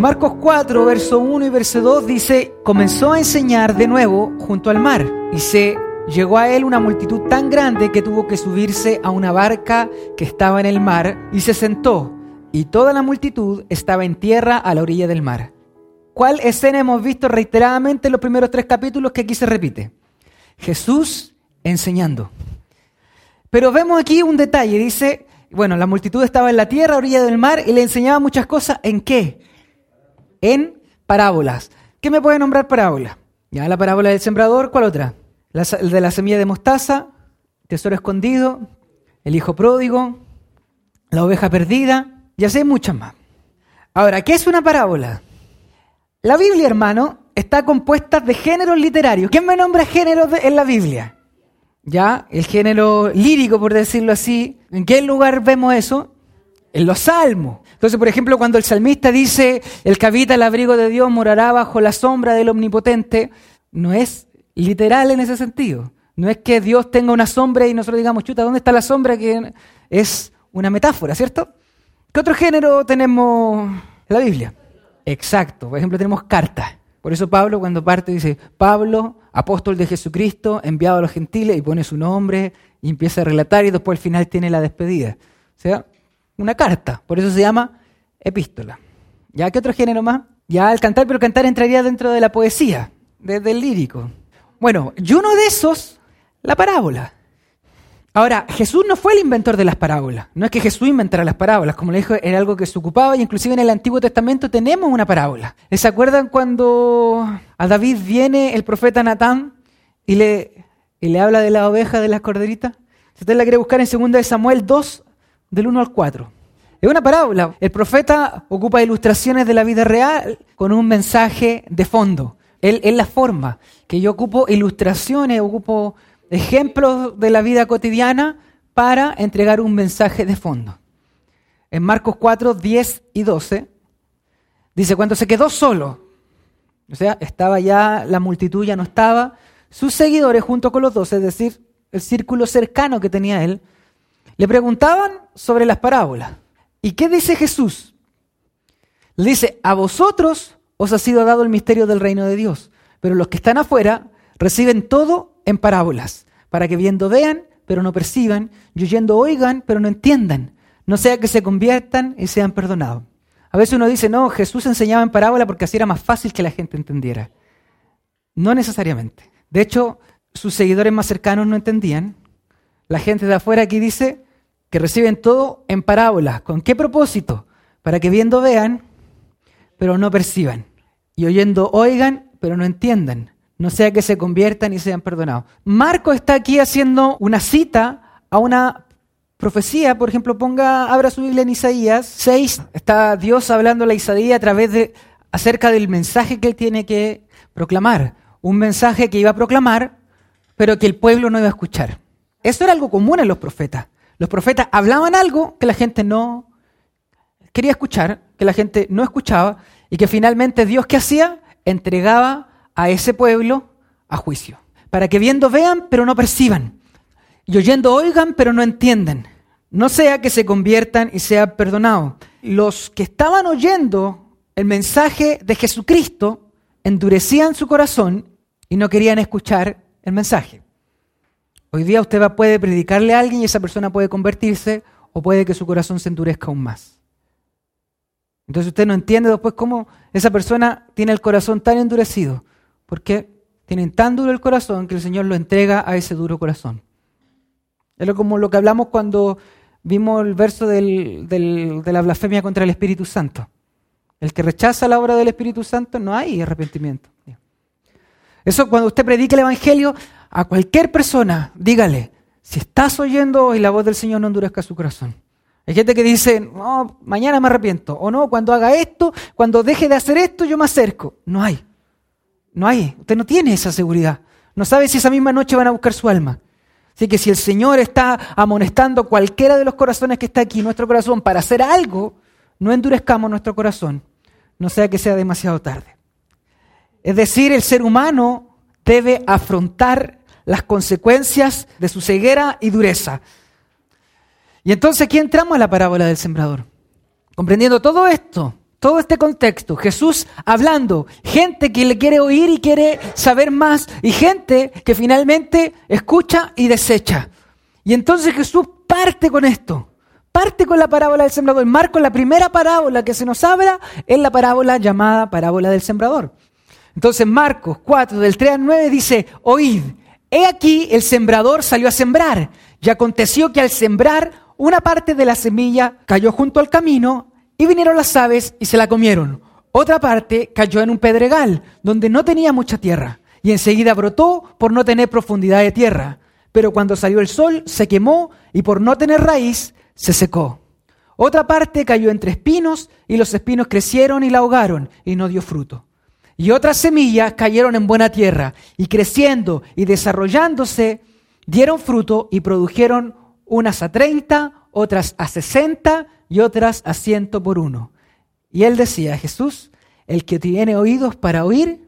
Marcos 4, verso 1 y verso 2 dice, comenzó a enseñar de nuevo junto al mar y se llegó a él una multitud tan grande que tuvo que subirse a una barca que estaba en el mar y se sentó y toda la multitud estaba en tierra a la orilla del mar. ¿Cuál escena hemos visto reiteradamente en los primeros tres capítulos que aquí se repite? Jesús enseñando. Pero vemos aquí un detalle, dice, bueno, la multitud estaba en la tierra, a orilla del mar, y le enseñaba muchas cosas. ¿En qué? En parábolas. ¿Qué me puede nombrar parábola? Ya la parábola del sembrador, ¿cuál otra? La, de la semilla de mostaza, tesoro escondido, el hijo pródigo, la oveja perdida, ya sé muchas más. Ahora, ¿qué es una parábola? La Biblia, hermano, está compuesta de géneros literarios. ¿Quién me nombra géneros en la Biblia? Ya, el género lírico, por decirlo así. ¿En qué lugar vemos eso? En los salmos. Entonces, por ejemplo, cuando el salmista dice, el que habita el abrigo de Dios morará bajo la sombra del omnipotente, no es literal en ese sentido. No es que Dios tenga una sombra y nosotros digamos, chuta, ¿dónde está la sombra? Que es una metáfora, ¿cierto? ¿Qué otro género tenemos en la Biblia? Exacto. Por ejemplo, tenemos cartas. Por eso Pablo cuando parte dice, Pablo, apóstol de Jesucristo, enviado a los gentiles, y pone su nombre y empieza a relatar y después al final tiene la despedida. O sea, una carta. Por eso se llama epístola. ¿Ya qué otro género más? Ya al cantar, pero cantar entraría dentro de la poesía, desde el lírico. Bueno, y uno de esos, la parábola. Ahora, Jesús no fue el inventor de las parábolas. No es que Jesús inventara las parábolas, como le dijo, era algo que se ocupaba y inclusive en el Antiguo Testamento tenemos una parábola. ¿Se acuerdan cuando a David viene el profeta Natán y le, y le habla de la oveja de las corderitas? Si usted la quiere buscar en 2 Samuel 2, del 1 al 4. Es una parábola. El profeta ocupa ilustraciones de la vida real con un mensaje de fondo. Él es la forma que yo ocupo ilustraciones, ocupo ejemplos de la vida cotidiana para entregar un mensaje de fondo. En Marcos 4, 10 y 12, dice, cuando se quedó solo, o sea, estaba ya, la multitud ya no estaba, sus seguidores junto con los doce, es decir, el círculo cercano que tenía él, le preguntaban sobre las parábolas. ¿Y qué dice Jesús? Le dice, a vosotros os ha sido dado el misterio del reino de Dios, pero los que están afuera reciben todo en parábolas, para que viendo vean, pero no perciban, y oyendo oigan, pero no entiendan, no sea que se conviertan y sean perdonados. A veces uno dice, no, Jesús enseñaba en parábola porque así era más fácil que la gente entendiera. No necesariamente. De hecho, sus seguidores más cercanos no entendían. La gente de afuera aquí dice que reciben todo en parábolas. ¿Con qué propósito? Para que viendo vean, pero no perciban. Y oyendo oigan, pero no entiendan no sea que se conviertan y sean perdonados. Marco está aquí haciendo una cita a una profecía, por ejemplo, ponga, abra su Biblia en Isaías 6, está Dios hablando a Isaías a través de, acerca del mensaje que él tiene que proclamar. Un mensaje que iba a proclamar, pero que el pueblo no iba a escuchar. Eso era algo común en los profetas. Los profetas hablaban algo que la gente no quería escuchar, que la gente no escuchaba, y que finalmente Dios ¿qué hacía? Entregaba a ese pueblo a juicio, para que viendo vean, pero no perciban, y oyendo oigan, pero no entiendan, no sea que se conviertan y sean perdonados. Los que estaban oyendo el mensaje de Jesucristo endurecían su corazón y no querían escuchar el mensaje. Hoy día usted puede predicarle a alguien y esa persona puede convertirse o puede que su corazón se endurezca aún más. Entonces usted no entiende después cómo esa persona tiene el corazón tan endurecido porque tienen tan duro el corazón que el Señor lo entrega a ese duro corazón. Es como lo que hablamos cuando vimos el verso de la blasfemia contra el Espíritu Santo. El que rechaza la obra del Espíritu Santo no hay arrepentimiento. Eso cuando usted predique el Evangelio a cualquier persona, dígale, si estás oyendo hoy la voz del Señor no endurezca su corazón. Hay gente que dice, no, mañana me arrepiento. O no, cuando haga esto, cuando deje de hacer esto, yo me acerco. No hay. No hay, usted no tiene esa seguridad. No sabe si esa misma noche van a buscar su alma. Así que si el Señor está amonestando cualquiera de los corazones que está aquí, nuestro corazón, para hacer algo, no endurezcamos nuestro corazón, no sea que sea demasiado tarde. Es decir, el ser humano debe afrontar las consecuencias de su ceguera y dureza. Y entonces aquí entramos a la parábola del sembrador. Comprendiendo todo esto, todo este contexto, Jesús hablando, gente que le quiere oír y quiere saber más, y gente que finalmente escucha y desecha. Y entonces Jesús parte con esto, parte con la parábola del sembrador. Marco, la primera parábola que se nos habla es la parábola llamada parábola del sembrador. Entonces Marcos 4, del 3 al 9 dice, oíd, he aquí el sembrador salió a sembrar, y aconteció que al sembrar una parte de la semilla cayó junto al camino, y vinieron las aves y se la comieron. Otra parte cayó en un pedregal, donde no tenía mucha tierra, y enseguida brotó por no tener profundidad de tierra. Pero cuando salió el sol, se quemó, y por no tener raíz, se secó. Otra parte cayó entre espinos, y los espinos crecieron y la ahogaron, y no dio fruto. Y otras semillas cayeron en buena tierra, y creciendo y desarrollándose, dieron fruto y produjeron unas a treinta, otras a sesenta y otras a ciento por uno. Y él decía, Jesús, el que tiene oídos para oír,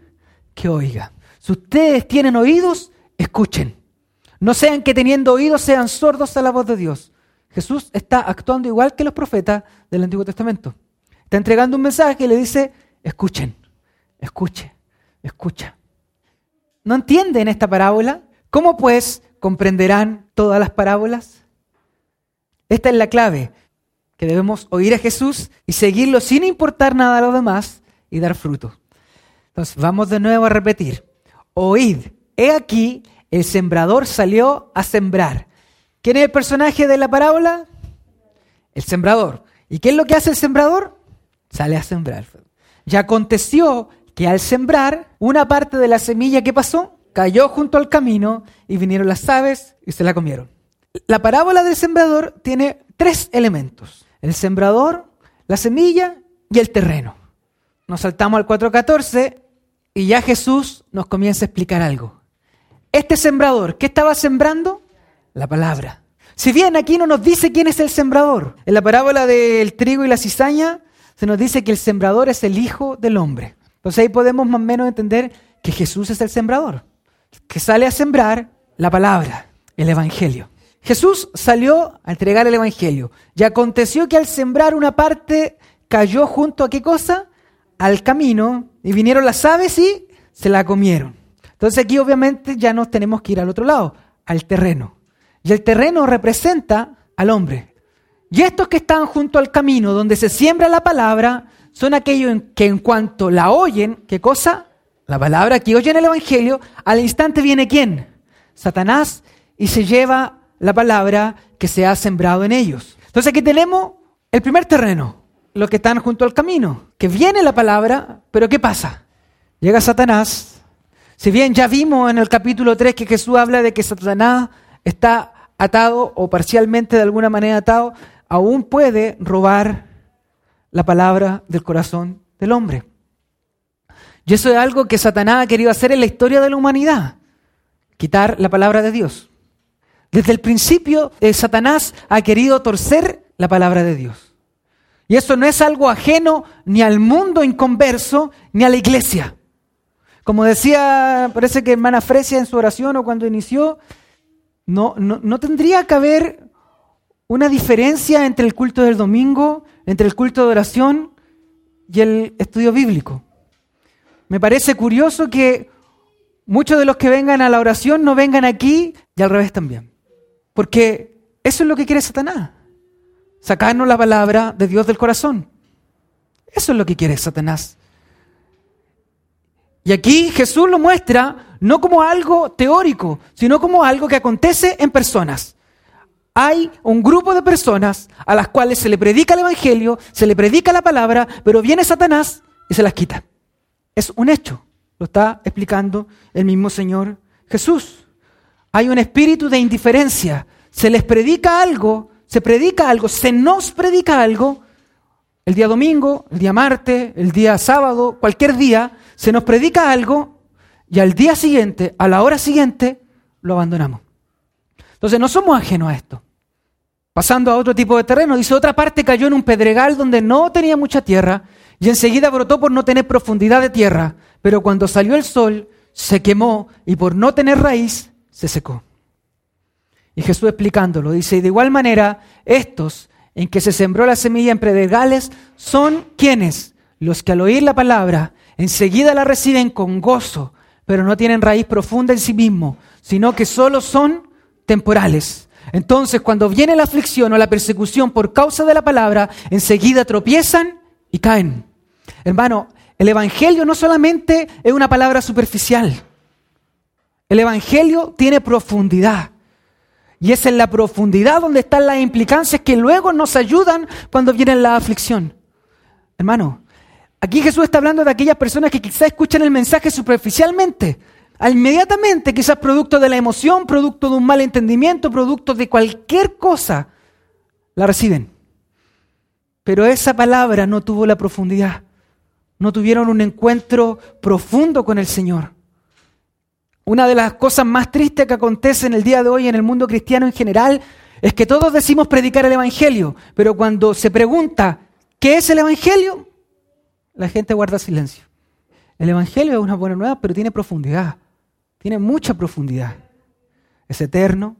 que oiga. Si ustedes tienen oídos, escuchen. No sean que teniendo oídos sean sordos a la voz de Dios. Jesús está actuando igual que los profetas del Antiguo Testamento. Está entregando un mensaje y le dice, escuchen, escuche, escucha. ¿No entienden esta parábola? ¿Cómo pues comprenderán todas las parábolas? Esta es la clave que debemos oír a Jesús y seguirlo sin importar nada a los demás y dar fruto. Entonces, vamos de nuevo a repetir. Oíd, he aquí, el sembrador salió a sembrar. ¿Quién es el personaje de la parábola? El sembrador. ¿Y qué es lo que hace el sembrador? Sale a sembrar. Ya aconteció que al sembrar, una parte de la semilla que pasó cayó junto al camino y vinieron las aves y se la comieron. La parábola del sembrador tiene tres elementos el sembrador, la semilla y el terreno. Nos saltamos al 4.14 y ya Jesús nos comienza a explicar algo. Este sembrador, ¿qué estaba sembrando? La palabra. Si bien aquí no nos dice quién es el sembrador, en la parábola del trigo y la cizaña se nos dice que el sembrador es el Hijo del Hombre. Entonces ahí podemos más o menos entender que Jesús es el sembrador, que sale a sembrar la palabra, el Evangelio. Jesús salió a entregar el Evangelio y aconteció que al sembrar una parte cayó junto a qué cosa? Al camino y vinieron las aves y se la comieron. Entonces aquí obviamente ya nos tenemos que ir al otro lado, al terreno. Y el terreno representa al hombre. Y estos que están junto al camino donde se siembra la palabra son aquellos que en cuanto la oyen, ¿qué cosa? La palabra que oyen el Evangelio, al instante viene quién? Satanás y se lleva la palabra que se ha sembrado en ellos. Entonces aquí tenemos el primer terreno, los que están junto al camino, que viene la palabra, pero ¿qué pasa? Llega Satanás. Si bien ya vimos en el capítulo 3 que Jesús habla de que Satanás está atado o parcialmente de alguna manera atado, aún puede robar la palabra del corazón del hombre. Y eso es algo que Satanás ha querido hacer en la historia de la humanidad, quitar la palabra de Dios. Desde el principio, eh, Satanás ha querido torcer la palabra de Dios. Y eso no es algo ajeno ni al mundo inconverso ni a la iglesia. Como decía, parece que hermana Fresia en su oración o cuando inició, no, no, no tendría que haber una diferencia entre el culto del domingo, entre el culto de oración y el estudio bíblico. Me parece curioso que muchos de los que vengan a la oración no vengan aquí y al revés también. Porque eso es lo que quiere Satanás. Sacarnos la palabra de Dios del corazón. Eso es lo que quiere Satanás. Y aquí Jesús lo muestra no como algo teórico, sino como algo que acontece en personas. Hay un grupo de personas a las cuales se le predica el Evangelio, se le predica la palabra, pero viene Satanás y se las quita. Es un hecho. Lo está explicando el mismo Señor Jesús hay un espíritu de indiferencia. Se les predica algo, se predica algo, se nos predica algo. El día domingo, el día martes, el día sábado, cualquier día, se nos predica algo y al día siguiente, a la hora siguiente, lo abandonamos. Entonces no somos ajenos a esto. Pasando a otro tipo de terreno, dice otra parte cayó en un pedregal donde no tenía mucha tierra y enseguida brotó por no tener profundidad de tierra, pero cuando salió el sol se quemó y por no tener raíz se secó. Y Jesús explicándolo dice, y de igual manera, estos en que se sembró la semilla en predegales son quienes? los que al oír la palabra enseguida la reciben con gozo, pero no tienen raíz profunda en sí mismo, sino que solo son temporales. Entonces, cuando viene la aflicción o la persecución por causa de la palabra, enseguida tropiezan y caen. Hermano, el Evangelio no solamente es una palabra superficial. El Evangelio tiene profundidad. Y es en la profundidad donde están las implicancias que luego nos ayudan cuando viene la aflicción. Hermano, aquí Jesús está hablando de aquellas personas que quizás escuchan el mensaje superficialmente. Inmediatamente, quizás producto de la emoción, producto de un mal entendimiento, producto de cualquier cosa, la reciben. Pero esa palabra no tuvo la profundidad. No tuvieron un encuentro profundo con el Señor. Una de las cosas más tristes que acontece en el día de hoy en el mundo cristiano en general es que todos decimos predicar el Evangelio, pero cuando se pregunta qué es el Evangelio, la gente guarda silencio. El Evangelio es una buena nueva, pero tiene profundidad, tiene mucha profundidad. Es eterno,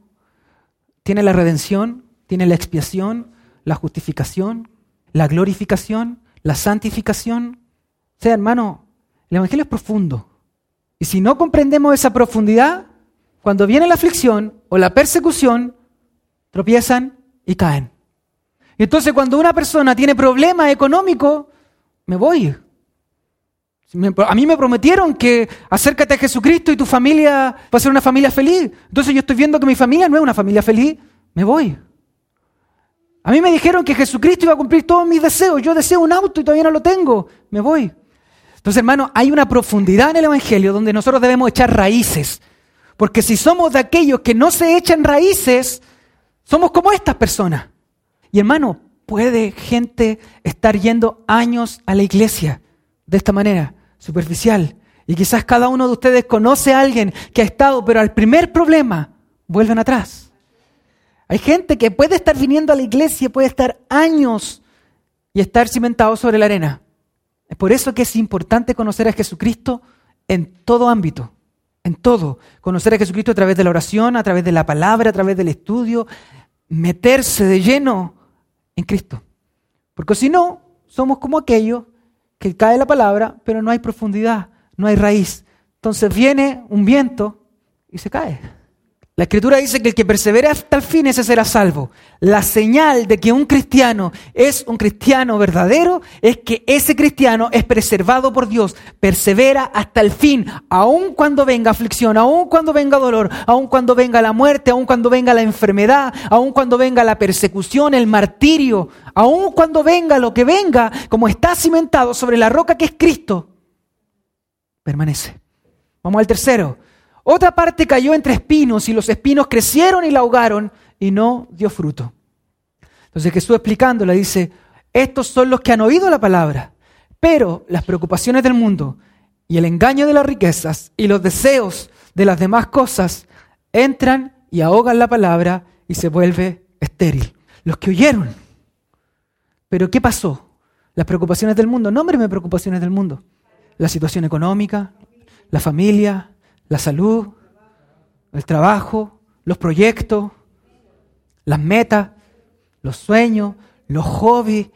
tiene la redención, tiene la expiación, la justificación, la glorificación, la santificación. O sea, hermano, el Evangelio es profundo. Y si no comprendemos esa profundidad, cuando viene la aflicción o la persecución, tropiezan y caen. Y entonces cuando una persona tiene problemas económicos, me voy. A mí me prometieron que acércate a Jesucristo y tu familia va a ser una familia feliz. Entonces yo estoy viendo que mi familia no es una familia feliz, me voy. A mí me dijeron que Jesucristo iba a cumplir todos mis deseos. Yo deseo un auto y todavía no lo tengo, me voy. Entonces, hermano, hay una profundidad en el Evangelio donde nosotros debemos echar raíces. Porque si somos de aquellos que no se echan raíces, somos como estas personas. Y hermano, puede gente estar yendo años a la iglesia de esta manera, superficial. Y quizás cada uno de ustedes conoce a alguien que ha estado, pero al primer problema, vuelven atrás. Hay gente que puede estar viniendo a la iglesia, puede estar años y estar cimentado sobre la arena. Es por eso que es importante conocer a Jesucristo en todo ámbito, en todo. Conocer a Jesucristo a través de la oración, a través de la palabra, a través del estudio, meterse de lleno en Cristo. Porque si no, somos como aquellos que cae la palabra, pero no hay profundidad, no hay raíz. Entonces viene un viento y se cae. La escritura dice que el que persevera hasta el fin, ese será salvo. La señal de que un cristiano es un cristiano verdadero es que ese cristiano es preservado por Dios, persevera hasta el fin, aun cuando venga aflicción, aun cuando venga dolor, aun cuando venga la muerte, aun cuando venga la enfermedad, aun cuando venga la persecución, el martirio, aun cuando venga lo que venga, como está cimentado sobre la roca que es Cristo, permanece. Vamos al tercero. Otra parte cayó entre espinos y los espinos crecieron y la ahogaron y no dio fruto. Entonces Jesús explicando le dice, estos son los que han oído la palabra, pero las preocupaciones del mundo y el engaño de las riquezas y los deseos de las demás cosas entran y ahogan la palabra y se vuelve estéril. Los que oyeron. Pero ¿qué pasó? Las preocupaciones del mundo. Nómbreme preocupaciones del mundo. La situación económica, la familia, la salud, el trabajo, los proyectos, las metas, los sueños, los hobbies,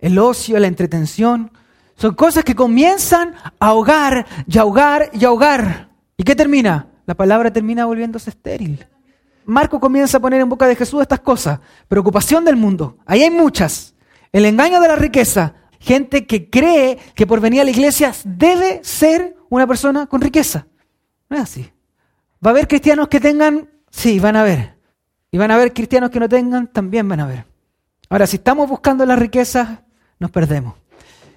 el ocio, la entretención. Son cosas que comienzan a ahogar y ahogar y ahogar. ¿Y qué termina? La palabra termina volviéndose estéril. Marco comienza a poner en boca de Jesús estas cosas. Preocupación del mundo. Ahí hay muchas. El engaño de la riqueza. Gente que cree que por venir a la iglesia debe ser una persona con riqueza. No es así. ¿Va a haber cristianos que tengan? Sí, van a haber. Y van a haber cristianos que no tengan, también van a haber. Ahora, si estamos buscando las riquezas, nos perdemos.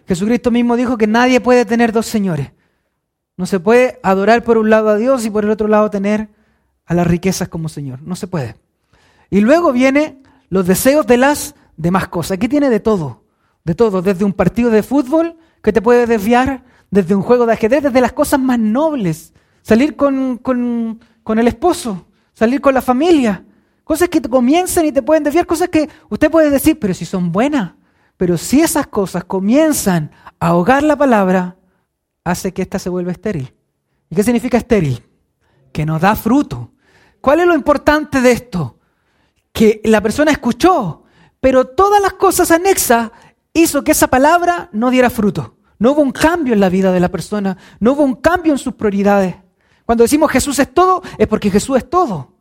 Jesucristo mismo dijo que nadie puede tener dos señores. No se puede adorar por un lado a Dios y por el otro lado tener a las riquezas como Señor. No se puede. Y luego viene los deseos de las demás cosas. Aquí tiene de todo. De todo. Desde un partido de fútbol que te puede desviar, desde un juego de ajedrez, desde las cosas más nobles salir con, con, el esposo, salir con la familia. Cosas que te comienzan y te pueden desviar, cosas que usted puede decir, pero si son buenas. Pero si esas cosas comienzan a ahogar la palabra, hace que ésta se vuelva estéril. ¿Y qué significa estéril? Que no da fruto. ¿Cuál es lo importante de esto? Que la persona escuchó, pero todas las cosas anexas hizo que esa palabra no diera fruto No hubo un cambio en la vida de la persona, no hubo un cambio en sus prioridades. Cuando decimos Jesús es todo, es porque Jesús es todo.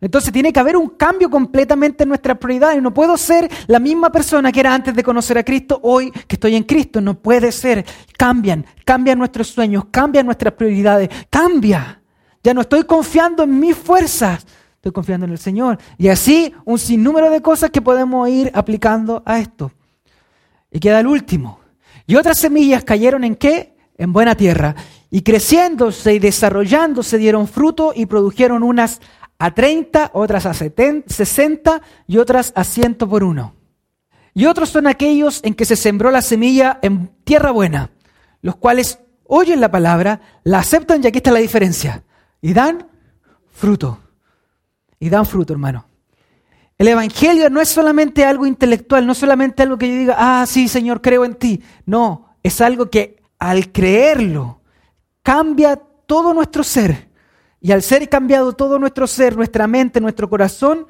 Entonces tiene que haber un cambio completamente en nuestras prioridades. No puedo ser la misma persona que era antes de conocer a Cristo, hoy que estoy en Cristo. No puede ser. Cambian, cambian nuestros sueños, cambian nuestras prioridades, cambia. Ya no estoy confiando en mis fuerzas, estoy confiando en el Señor. Y así un sinnúmero de cosas que podemos ir aplicando a esto. Y queda el último. Y otras semillas cayeron en qué? En buena tierra. Y creciéndose y desarrollándose dieron fruto y produjeron unas a 30, otras a 60 y otras a 100 por uno. Y otros son aquellos en que se sembró la semilla en tierra buena, los cuales oyen la palabra, la aceptan y aquí está la diferencia. Y dan fruto. Y dan fruto, hermano. El Evangelio no es solamente algo intelectual, no solamente algo que yo diga, ah, sí, Señor, creo en ti. No, es algo que al creerlo cambia todo nuestro ser y al ser cambiado todo nuestro ser, nuestra mente, nuestro corazón,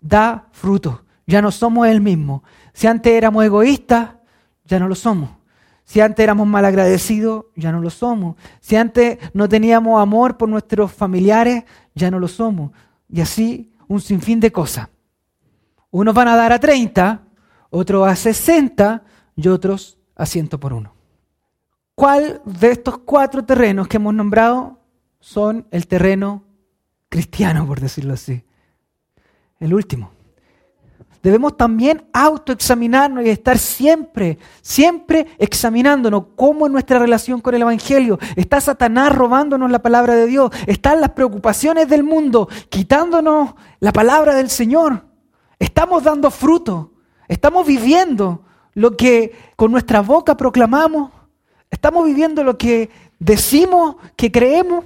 da fruto. Ya no somos el mismo. Si antes éramos egoístas, ya no lo somos. Si antes éramos malagradecidos, ya no lo somos. Si antes no teníamos amor por nuestros familiares, ya no lo somos. Y así un sinfín de cosas. Unos van a dar a 30, otros a 60 y otros a 100 por uno. ¿Cuál de estos cuatro terrenos que hemos nombrado son el terreno cristiano, por decirlo así. El último. Debemos también autoexaminarnos y estar siempre, siempre examinándonos cómo es nuestra relación con el Evangelio. Está Satanás robándonos la palabra de Dios. Están las preocupaciones del mundo quitándonos la palabra del Señor. Estamos dando fruto. Estamos viviendo lo que con nuestra boca proclamamos. Estamos viviendo lo que decimos que creemos.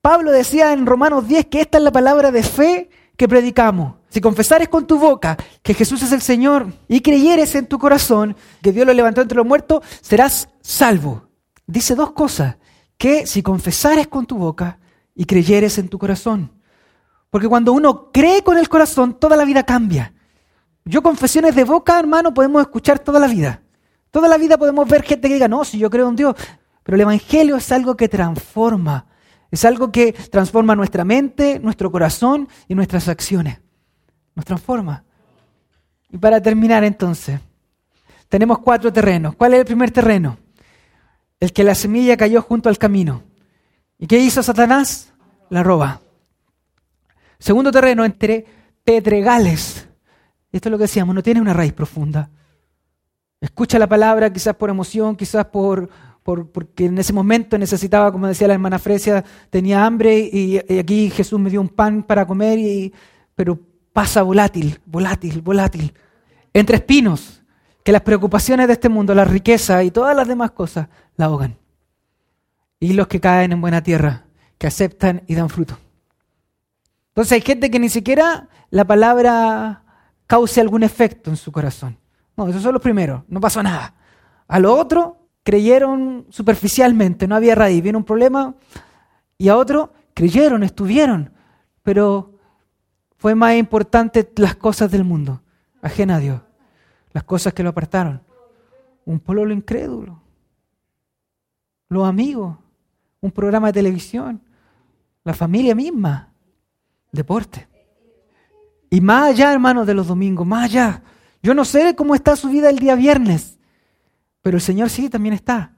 Pablo decía en Romanos 10 que esta es la palabra de fe que predicamos. Si confesares con tu boca que Jesús es el Señor y creyeres en tu corazón que Dios lo levantó entre los muertos, serás salvo. Dice dos cosas, que si confesares con tu boca y creyeres en tu corazón. Porque cuando uno cree con el corazón, toda la vida cambia. Yo confesiones de boca, hermano, podemos escuchar toda la vida. Toda la vida podemos ver gente que diga, no, si yo creo en Dios. Pero el Evangelio es algo que transforma es algo que transforma nuestra mente, nuestro corazón y nuestras acciones. Nos transforma. Y para terminar entonces, tenemos cuatro terrenos. ¿Cuál es el primer terreno? El que la semilla cayó junto al camino. ¿Y qué hizo Satanás? La roba. Segundo terreno, entre pedregales. Esto es lo que decíamos, no tiene una raíz profunda. Escucha la palabra quizás por emoción, quizás por, porque en ese momento necesitaba, como decía la hermana Fresia, tenía hambre y, aquí Jesús me dio un pan para comer, y, pero pasa volátil, volátil, volátil. Entre espinos, que las preocupaciones de este mundo, la riqueza y todas las demás cosas la ahogan. Y los que caen en buena tierra, que aceptan y dan fruto. Entonces hay gente que ni siquiera la palabra cause algún efecto en su corazón. No, esos son los primeros, no pasó nada. A lo otro, creyeron superficialmente, no había raíz, viene un problema, y a otro creyeron, estuvieron, pero fue más importante las cosas del mundo, ajena a Dios, las cosas que lo apartaron. Un pueblo incrédulo, los amigos, un programa de televisión, la familia misma, deporte. Y más allá, hermanos, de los domingos, más allá. Yo no sé cómo está su vida el día viernes. Pero el Señor sí también está.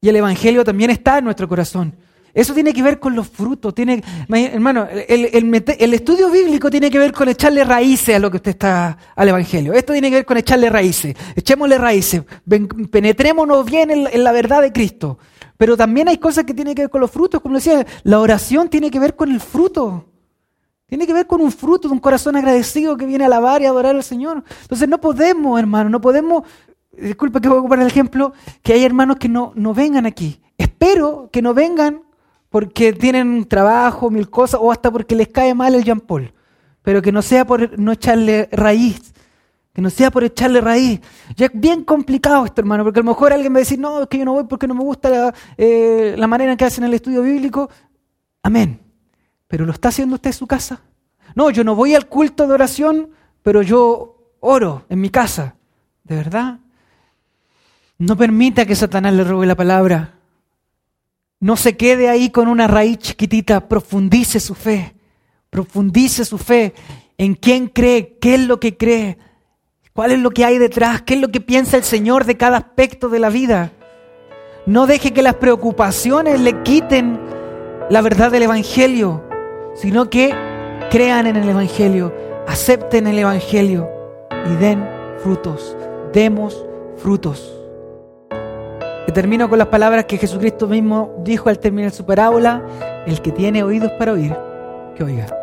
Y el Evangelio también está en nuestro corazón. Eso tiene que ver con los frutos. Tiene, hermano, el, estudio bíblico tiene que ver con echarle raíces a lo que usted está al Evangelio. Esto tiene que ver con echarle raíces. Echémosle raíces. Penetrémonos bien en, en la verdad de Cristo. Pero también hay cosas que tienen que ver con los frutos. Como decía, la oración tiene que ver con el fruto. Tiene que ver con un fruto de un corazón agradecido que viene a alabar y adorar al Señor. Entonces no podemos, hermano, no podemos disculpa que voy a ocupar el ejemplo, que hay hermanos que no, no vengan aquí. Espero que no vengan porque tienen trabajo, mil cosas, o hasta porque les cae mal el Jean Paul. Pero que no sea por no echarle raíz. Que no sea por echarle raíz. Ya es bien complicado esto, hermano, porque a lo mejor alguien va a decir, no, es que yo no voy porque no me gusta la, eh, la manera en que hacen el estudio bíblico. Amén. Pero ¿lo está haciendo usted en su casa? No, yo no voy al culto de oración, pero yo oro en mi casa. ¿De verdad? No permita que Satanás le robe la palabra. No se quede ahí con una raíz chiquitita, profundice su fe, profundice su fe en quién cree, qué es lo que cree, cuál es lo que hay detrás, qué es lo que piensa el Señor de cada aspecto de la vida. No deje que las preocupaciones le quiten la verdad del Evangelio, sino que crean en el Evangelio, acepten el Evangelio y den frutos, demos frutos. Y termino con las palabras que Jesucristo mismo dijo al terminar su parábola, el que tiene oídos para oír, que oiga.